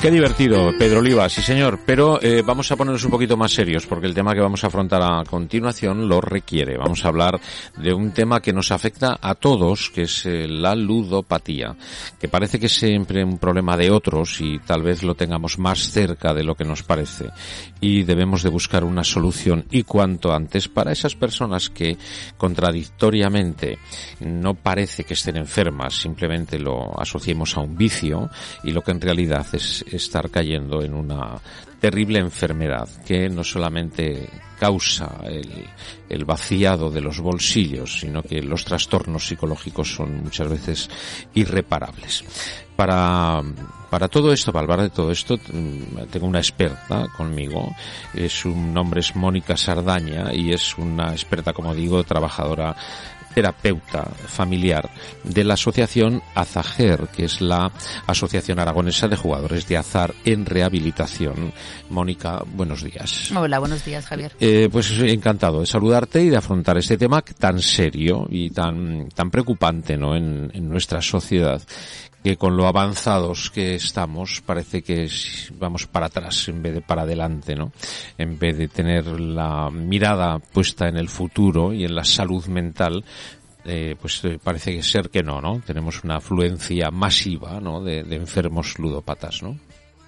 Qué divertido, Pedro Oliva, sí señor, pero eh, vamos a ponernos un poquito más serios porque el tema que vamos a afrontar a continuación lo requiere. Vamos a hablar de un tema que nos afecta a todos, que es eh, la ludopatía, que parece que es siempre un problema de otros y tal vez lo tengamos más cerca de lo que nos parece. Y debemos de buscar una solución y cuanto antes para esas personas que contradictoriamente no parece que estén enfermas, simplemente lo asociemos a un vicio y lo que en realidad es estar cayendo en una terrible enfermedad que no solamente causa el, el vaciado de los bolsillos, sino que los trastornos psicológicos son muchas veces irreparables. Para, para todo esto, para hablar de todo esto, mm, tengo una experta conmigo. Su nombre es Mónica Sardaña y es una experta, como digo, trabajadora terapeuta familiar de la asociación Azager, que es la Asociación Aragonesa de Jugadores de Azar en Rehabilitación. Mónica, buenos días. Hola, buenos días, Javier. Eh, pues encantado de saludarte y de afrontar este tema tan serio y tan, tan preocupante ¿no? en, en nuestra sociedad que con lo avanzados que estamos parece que vamos para atrás en vez de para adelante, ¿no? En vez de tener la mirada puesta en el futuro y en la salud mental, eh, pues eh, parece ser que no, ¿no? Tenemos una afluencia masiva, ¿no? De, de enfermos ludópatas, ¿no?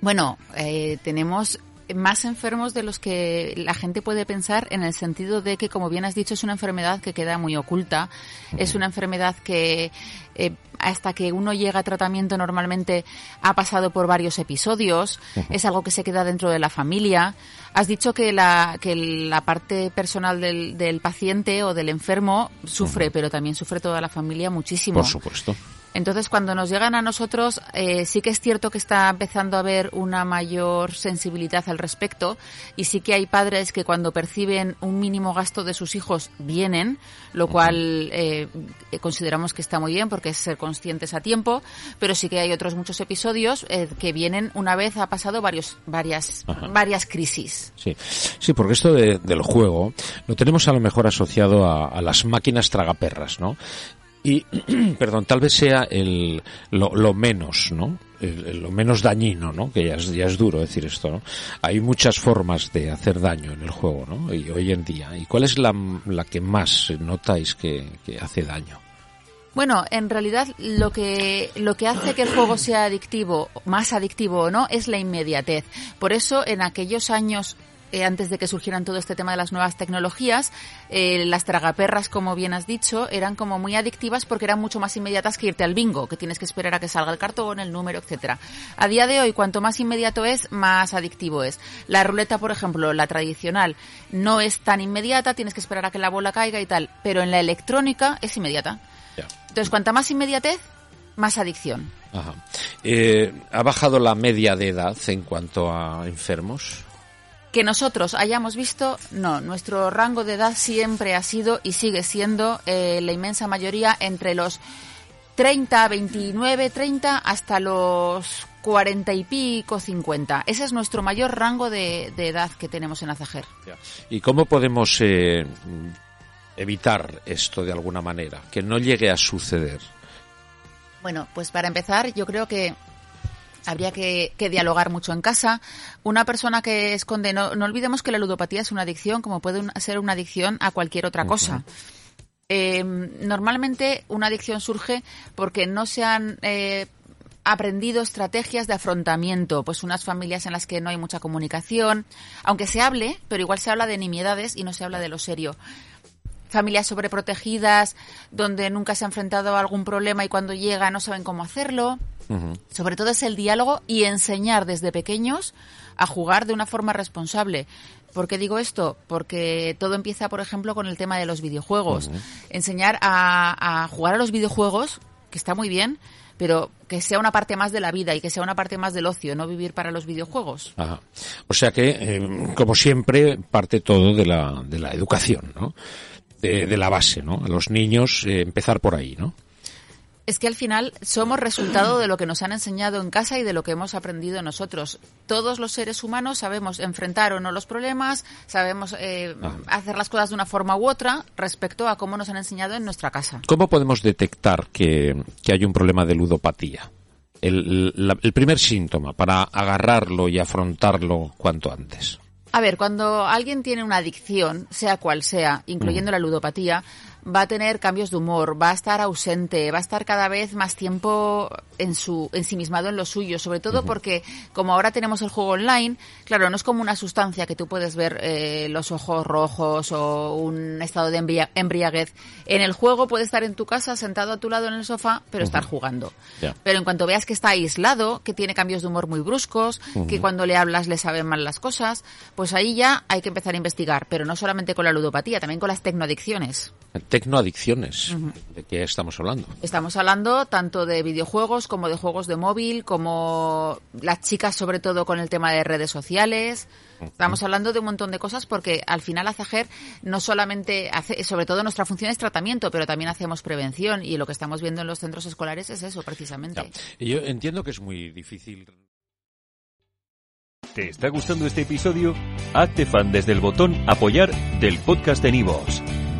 Bueno, eh, tenemos más enfermos de los que la gente puede pensar en el sentido de que, como bien has dicho, es una enfermedad que queda muy oculta. Es una enfermedad que eh, hasta que uno llega a tratamiento normalmente ha pasado por varios episodios. Es algo que se queda dentro de la familia. Has dicho que la, que la parte personal del, del paciente o del enfermo sufre, pero también sufre toda la familia muchísimo. Por supuesto. Entonces, cuando nos llegan a nosotros, eh, sí que es cierto que está empezando a haber una mayor sensibilidad al respecto y sí que hay padres que cuando perciben un mínimo gasto de sus hijos vienen, lo cual eh, consideramos que está muy bien porque es ser conscientes a tiempo, pero sí que hay otros muchos episodios eh, que vienen una vez ha pasado varios, varias, Ajá. varias crisis. Sí, sí, porque esto de- del juego lo tenemos a lo mejor asociado a, a las máquinas tragaperras, ¿no? Y, perdón, tal vez sea el, lo, lo menos, ¿no? Lo menos dañino, ¿no? Que ya es, ya es duro decir esto, ¿no? Hay muchas formas de hacer daño en el juego, ¿no? Y hoy en día. ¿Y cuál es la, la que más notáis que, que hace daño? Bueno, en realidad lo que lo que hace que el juego sea adictivo, más adictivo o no, es la inmediatez. Por eso, en aquellos años eh, antes de que surgieran todo este tema de las nuevas tecnologías, eh, las tragaperras, como bien has dicho, eran como muy adictivas porque eran mucho más inmediatas que irte al bingo, que tienes que esperar a que salga el cartón, el número, etcétera. A día de hoy, cuanto más inmediato es, más adictivo es. La ruleta, por ejemplo, la tradicional, no es tan inmediata, tienes que esperar a que la bola caiga y tal, pero en la electrónica es inmediata. Entonces, cuanta más inmediatez, más adicción. Ajá. Eh, ¿Ha bajado la media de edad en cuanto a enfermos? Que nosotros hayamos visto, no, nuestro rango de edad siempre ha sido y sigue siendo eh, la inmensa mayoría entre los 30, 29, 30 hasta los 40 y pico, 50. Ese es nuestro mayor rango de, de edad que tenemos en Azajer. ¿Y cómo podemos eh, evitar esto de alguna manera? Que no llegue a suceder. Bueno, pues para empezar, yo creo que habría que, que dialogar mucho en casa. Una persona que esconde, no, no olvidemos que la ludopatía es una adicción, como puede ser una adicción a cualquier otra cosa. Eh, normalmente una adicción surge porque no se han eh, aprendido estrategias de afrontamiento, pues unas familias en las que no hay mucha comunicación, aunque se hable, pero igual se habla de nimiedades y no se habla de lo serio familias sobreprotegidas, donde nunca se ha enfrentado a algún problema y cuando llega no saben cómo hacerlo. Sobre todo es el diálogo y enseñar desde pequeños a jugar de una forma responsable. ¿Por qué digo esto? Porque todo empieza, por ejemplo, con el tema de los videojuegos. Enseñar a, a jugar a los videojuegos, que está muy bien, pero que sea una parte más de la vida y que sea una parte más del ocio, no vivir para los videojuegos. Ajá. O sea que, eh, como siempre, parte todo de la, de la educación, ¿no? De, de la base, ¿no? A los niños eh, empezar por ahí, ¿no? Es que al final somos resultado de lo que nos han enseñado en casa y de lo que hemos aprendido nosotros. Todos los seres humanos sabemos enfrentar o no los problemas, sabemos eh, Ah. hacer las cosas de una forma u otra respecto a cómo nos han enseñado en nuestra casa. ¿Cómo podemos detectar que, que hay un problema de ludopatía? El, la- el primer síntoma para agarrarlo y afrontarlo cuanto antes. A ver, cuando alguien tiene una adicción, sea cual sea, incluyendo la ludopatía, va a tener cambios de humor, va a estar ausente, va a estar cada vez más tiempo en su ensimismado en lo suyo, sobre todo porque como ahora tenemos el juego online, claro, no es como una sustancia que tú puedes ver eh, los ojos rojos o un estado de embria- embriaguez. En el juego puede estar en tu casa sentado a tu lado en el sofá, pero estar jugando. Pero en cuanto veas que está aislado, que tiene cambios de humor muy bruscos, que cuando le hablas le saben mal las cosas, pues ahí ya hay que empezar a investigar, pero no solamente con la ludopatía, también con las tecnoadicciones. Tecnoadicciones. ¿De qué estamos hablando? Estamos hablando tanto de videojuegos como de juegos de móvil, como las chicas sobre todo con el tema de redes sociales. Estamos hablando de un montón de cosas porque al final AZAGER no solamente hace, sobre todo nuestra función es tratamiento, pero también hacemos prevención y lo que estamos viendo en los centros escolares es eso precisamente. Ya. Yo entiendo que es muy difícil. ¿Te está gustando este episodio? Hazte fan desde el botón Apoyar del podcast de Nivos.